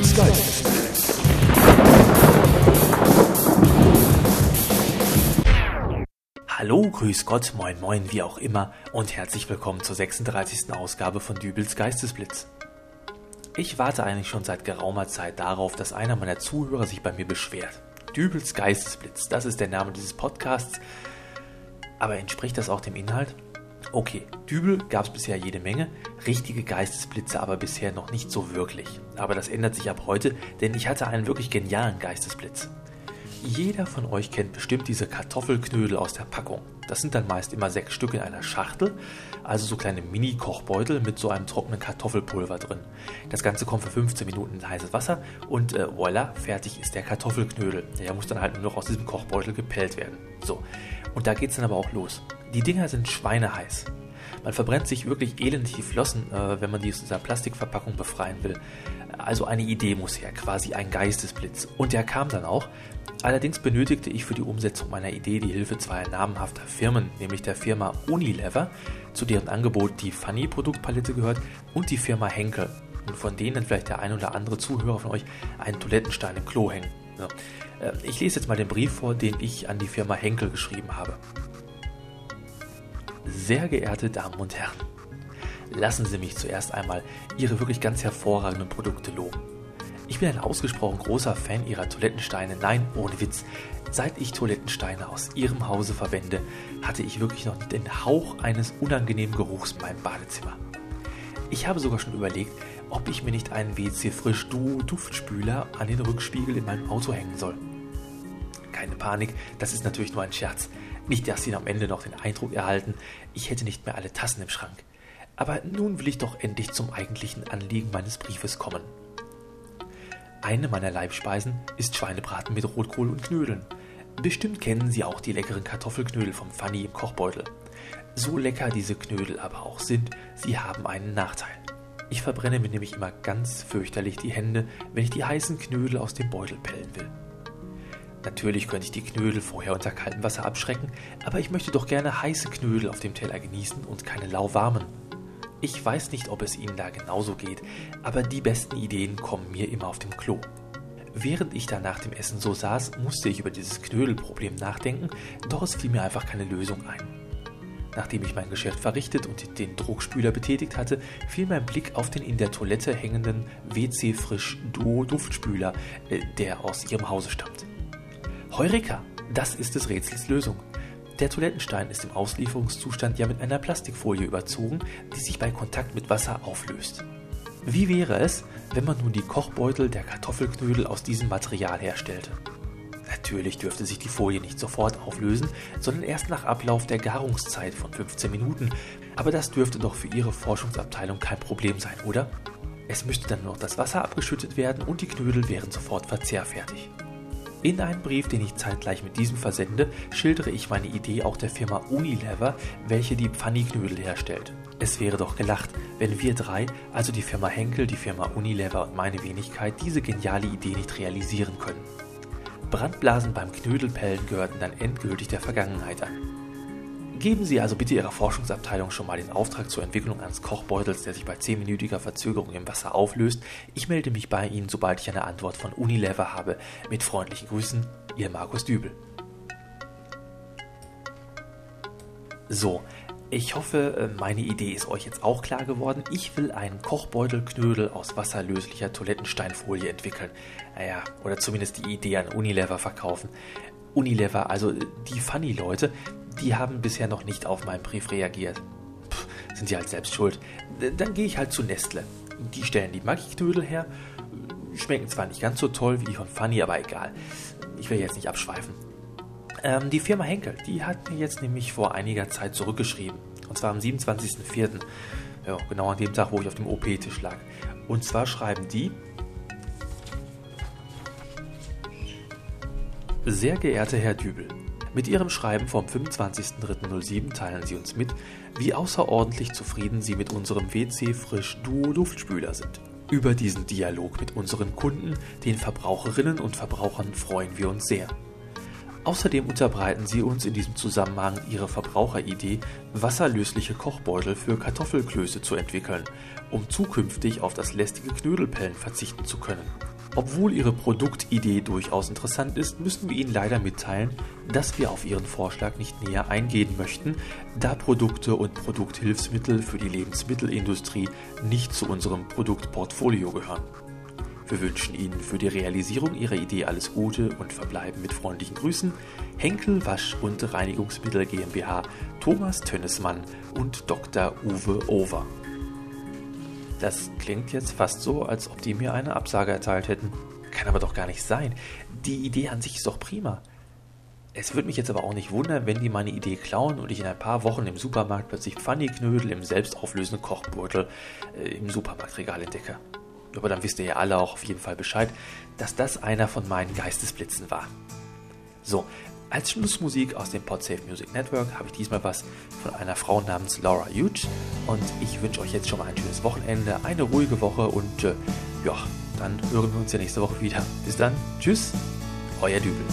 Geistesblitz. Hallo, grüß Gott, moin moin, wie auch immer und herzlich willkommen zur 36. Ausgabe von Dübels Geistesblitz. Ich warte eigentlich schon seit geraumer Zeit darauf, dass einer meiner Zuhörer sich bei mir beschwert. Dübels Geistesblitz, das ist der Name dieses Podcasts. Aber entspricht das auch dem Inhalt? Okay, Dübel gab es bisher jede Menge, richtige Geistesblitze aber bisher noch nicht so wirklich. Aber das ändert sich ab heute, denn ich hatte einen wirklich genialen Geistesblitz. Jeder von euch kennt bestimmt diese Kartoffelknödel aus der Packung. Das sind dann meist immer sechs Stück in einer Schachtel, also so kleine Mini-Kochbeutel mit so einem trockenen Kartoffelpulver drin. Das Ganze kommt für 15 Minuten in heißes Wasser und äh, voilà, fertig ist der Kartoffelknödel. Der muss dann halt nur noch aus diesem Kochbeutel gepellt werden. So, und da geht es dann aber auch los. Die Dinger sind schweineheiß. Man verbrennt sich wirklich elendig die Flossen, äh, wenn man die aus dieser Plastikverpackung befreien will. Also eine Idee muss her, quasi ein Geistesblitz. Und der kam dann auch. Allerdings benötigte ich für die Umsetzung meiner Idee die Hilfe zweier namenhafter Firmen, nämlich der Firma Unilever, zu deren Angebot die Funny Produktpalette gehört, und die Firma Henkel. Und von denen vielleicht der ein oder andere Zuhörer von euch einen Toilettenstein im Klo hängen. Äh, ich lese jetzt mal den Brief vor, den ich an die Firma Henkel geschrieben habe. Sehr geehrte Damen und Herren, lassen Sie mich zuerst einmal Ihre wirklich ganz hervorragenden Produkte loben. Ich bin ein ausgesprochen großer Fan Ihrer Toilettensteine. Nein, ohne Witz. Seit ich Toilettensteine aus Ihrem Hause verwende, hatte ich wirklich noch nicht den Hauch eines unangenehmen Geruchs in meinem Badezimmer. Ich habe sogar schon überlegt, ob ich mir nicht einen WC Frisch Duo Duftspüler an den Rückspiegel in meinem Auto hängen soll. Keine Panik, das ist natürlich nur ein Scherz. Nicht, dass Sie am Ende noch den Eindruck erhalten, ich hätte nicht mehr alle Tassen im Schrank. Aber nun will ich doch endlich zum eigentlichen Anliegen meines Briefes kommen. Eine meiner Leibspeisen ist Schweinebraten mit Rotkohl und Knödeln. Bestimmt kennen Sie auch die leckeren Kartoffelknödel vom Fanny im Kochbeutel. So lecker diese Knödel aber auch sind, sie haben einen Nachteil. Ich verbrenne mir nämlich immer ganz fürchterlich die Hände, wenn ich die heißen Knödel aus dem Beutel pellen will. Natürlich könnte ich die Knödel vorher unter kaltem Wasser abschrecken, aber ich möchte doch gerne heiße Knödel auf dem Teller genießen und keine lauwarmen. Ich weiß nicht, ob es Ihnen da genauso geht, aber die besten Ideen kommen mir immer auf dem Klo. Während ich da nach dem Essen so saß, musste ich über dieses Knödelproblem nachdenken, doch es fiel mir einfach keine Lösung ein. Nachdem ich mein Geschäft verrichtet und den Druckspüler betätigt hatte, fiel mein Blick auf den in der Toilette hängenden WC Frisch Duo Duftspüler, äh, der aus ihrem Hause stammt. Heureka! Das ist des Rätsels Lösung. Der Toilettenstein ist im Auslieferungszustand ja mit einer Plastikfolie überzogen, die sich bei Kontakt mit Wasser auflöst. Wie wäre es, wenn man nun die Kochbeutel der Kartoffelknödel aus diesem Material herstellte? Natürlich dürfte sich die Folie nicht sofort auflösen, sondern erst nach Ablauf der Garungszeit von 15 Minuten. Aber das dürfte doch für Ihre Forschungsabteilung kein Problem sein, oder? Es müsste dann nur noch das Wasser abgeschüttet werden und die Knödel wären sofort verzehrfertig. In einem Brief, den ich zeitgleich mit diesem versende, schildere ich meine Idee auch der Firma Unilever, welche die Pfanniknödel herstellt. Es wäre doch gelacht, wenn wir drei, also die Firma Henkel, die Firma Unilever und meine Wenigkeit, diese geniale Idee nicht realisieren können. Brandblasen beim Knödelpellen gehörten dann endgültig der Vergangenheit an. Geben Sie also bitte Ihrer Forschungsabteilung schon mal den Auftrag zur Entwicklung eines Kochbeutels, der sich bei 10-minütiger Verzögerung im Wasser auflöst. Ich melde mich bei Ihnen, sobald ich eine Antwort von Unilever habe. Mit freundlichen Grüßen, Ihr Markus Dübel. So, ich hoffe, äh, meine Idee ist euch jetzt auch klar geworden. Ich will einen Kochbeutelknödel aus wasserlöslicher Toilettensteinfolie entwickeln. Naja, oder zumindest die Idee an Unilever verkaufen. Unilever, also die Funny-Leute, die haben bisher noch nicht auf meinen Brief reagiert. Puh, sind sie halt selbst schuld. Dann gehe ich halt zu Nestle. Die stellen die Maggi-Knödel her. Schmecken zwar nicht ganz so toll wie die von Funny, aber egal. Ich will jetzt nicht abschweifen. Ähm, die Firma Henkel, die hat mir jetzt nämlich vor einiger Zeit zurückgeschrieben. Und zwar am 27.04. Ja, genau an dem Tag, wo ich auf dem OP-Tisch lag. Und zwar schreiben die, Sehr geehrter Herr Dübel, mit Ihrem Schreiben vom 25.03.07 teilen Sie uns mit, wie außerordentlich zufrieden Sie mit unserem WC Frisch Duo Luftspüler sind. Über diesen Dialog mit unseren Kunden, den Verbraucherinnen und Verbrauchern, freuen wir uns sehr. Außerdem unterbreiten sie uns in diesem Zusammenhang ihre Verbraucheridee, wasserlösliche Kochbeutel für Kartoffelklöße zu entwickeln, um zukünftig auf das lästige Knödelpellen verzichten zu können. Obwohl ihre Produktidee durchaus interessant ist, müssen wir Ihnen leider mitteilen, dass wir auf Ihren Vorschlag nicht näher eingehen möchten, da Produkte und Produkthilfsmittel für die Lebensmittelindustrie nicht zu unserem Produktportfolio gehören. Wir wünschen Ihnen für die Realisierung Ihrer Idee alles Gute und verbleiben mit freundlichen Grüßen Henkel Wasch- und Reinigungsmittel GmbH Thomas Tönnesmann und Dr. Uwe Over. Das klingt jetzt fast so, als ob die mir eine Absage erteilt hätten. Kann aber doch gar nicht sein. Die Idee an sich ist doch prima. Es würde mich jetzt aber auch nicht wundern, wenn die meine Idee klauen und ich in ein paar Wochen im Supermarkt plötzlich Pfanniknödel im selbstauflösenden Kochbeutel äh, im Supermarktregal entdecke. Aber dann wisst ihr ja alle auch auf jeden Fall Bescheid, dass das einer von meinen Geistesblitzen war. So, als Schlussmusik aus dem Podsafe Music Network habe ich diesmal was von einer Frau namens Laura Huge und ich wünsche euch jetzt schon mal ein schönes Wochenende, eine ruhige Woche und äh, ja, dann hören wir uns ja nächste Woche wieder. Bis dann, tschüss, euer Dübel.